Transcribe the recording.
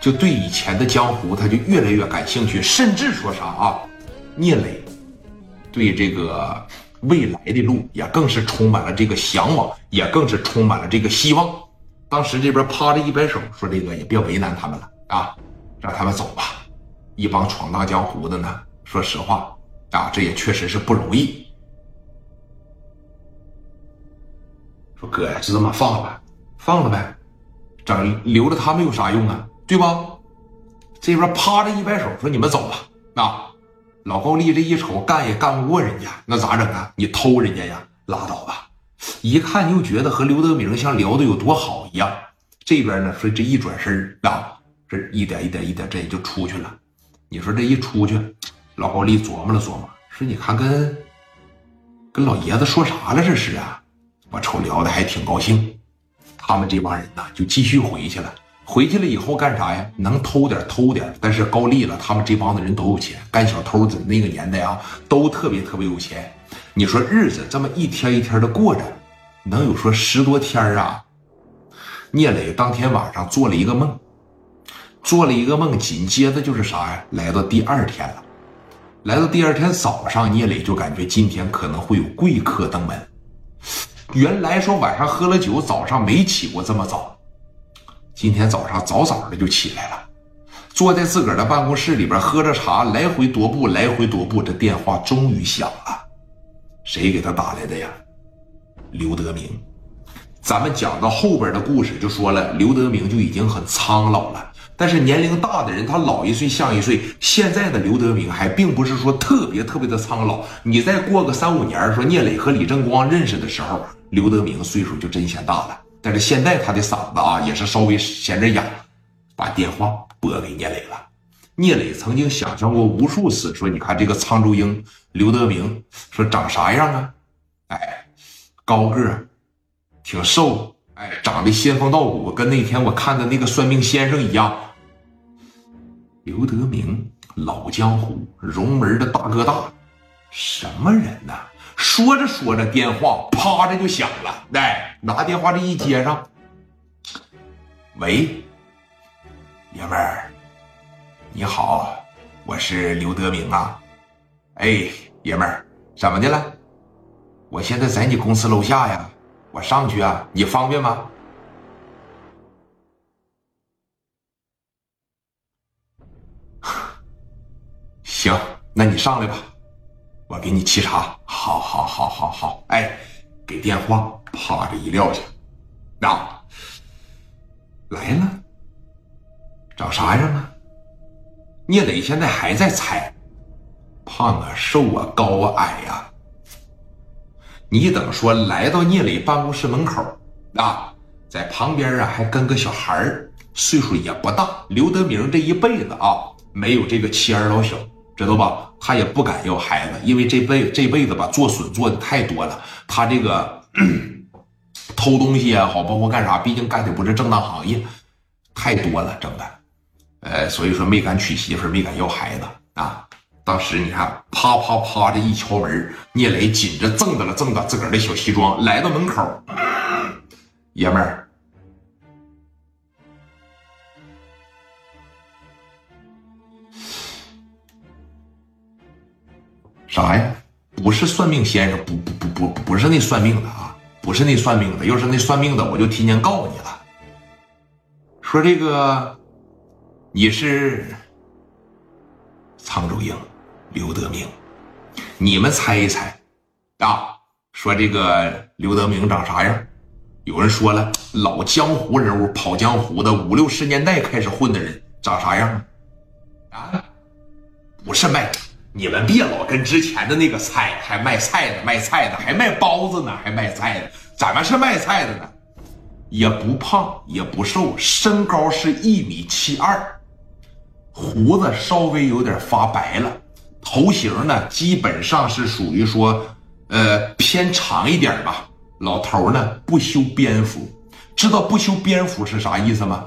就对以前的江湖他就越来越感兴趣，甚至说啥啊，聂磊对这个未来的路也更是充满了这个向往，也更是充满了这个希望。当时这边趴着一摆手，说这个也别为难他们了啊，让他们走吧。一帮闯荡江湖的呢，说实话啊，这也确实是不容易。说哥呀，就这么放了吧，放了呗，整留着他们有啥用啊？对吧？这边趴着一摆手，说你们走吧。啊，老高丽这一瞅，干也干不过人家，那咋整啊？你偷人家呀？拉倒吧。一看就觉得和刘德明像聊的有多好一样。这边呢，说这一转身啊，这一点一点一点，这也就出去了。你说这一出去，老高丽琢磨了琢磨，说你看跟跟老爷子说啥了？这是啊。我瞅聊的还挺高兴，他们这帮人呢就继续回去了。回去了以后干啥呀？能偷点偷点，但是高丽了，他们这帮子人都有钱，干小偷的那个年代啊，都特别特别有钱。你说日子这么一天一天的过着，能有说十多天啊？聂磊当天晚上做了一个梦，做了一个梦，紧接着就是啥呀？来到第二天了，来到第二天早上，聂磊就感觉今天可能会有贵客登门。原来说晚上喝了酒，早上没起过这么早。今天早上早早的就起来了，坐在自个儿的办公室里边喝着茶，来回踱步，来回踱步。这电话终于响了，谁给他打来的呀？刘德明。咱们讲到后边的故事，就说了刘德明就已经很苍老了，但是年龄大的人他老一岁像一岁。现在的刘德明还并不是说特别特别的苍老，你再过个三五年，说聂磊和李正光认识的时候。刘德明岁数就真显大了，但是现在他的嗓子啊也是稍微显着哑，把电话拨给聂磊了。聂磊曾经想象过无数次，说你看这个沧州鹰刘德明，说长啥样啊？哎，高个，挺瘦，哎，长得仙风道骨，跟那天我看的那个算命先生一样。刘德明，老江湖，荣门的大哥大，什么人呢？说着说着，电话啪的就响了。哎，拿电话这一接上，喂，爷们儿，你好，我是刘德明啊。哎，爷们儿，怎么的了？我现在在你公司楼下呀，我上去啊，你方便吗？行，那你上来吧。我给你沏茶，好，好，好，好，好，哎，给电话，啪这一撂下，啊，来了，长啥样啊？聂磊现在还在猜，胖啊，瘦啊，高啊，矮呀？你等说来到聂磊办公室门口啊，在旁边啊还跟个小孩，岁数也不大。刘德明这一辈子啊，没有这个妻儿老小。知道吧？他也不敢要孩子，因为这辈这辈子吧，做损做的太多了。他这个 偷东西也好，包括干啥，毕竟干的不是正当行业，太多了，整的。呃，所以说没敢娶媳妇，没敢要孩子啊。当时你看，啪啪啪这一敲门，聂磊紧着正着了正着自个儿的小西装，来到门口，爷们儿。啥呀？不是算命先生，不不不不不是那算命的啊，不是那算命的。要是那算命的，我就提前告诉你了。说这个，你是沧州英，刘德明，你们猜一猜啊？说这个刘德明长啥样？有人说了，老江湖人物，跑江湖的，五六十年代开始混的人，长啥样啊？啊，不是卖。你们别老跟之前的那个菜，还卖菜的，卖菜的还卖包子呢，还卖菜的，怎么是卖菜的呢？也不胖也不瘦，身高是一米七二，胡子稍微有点发白了，头型呢基本上是属于说，呃偏长一点吧。老头呢不修边幅，知道不修边幅是啥意思吗？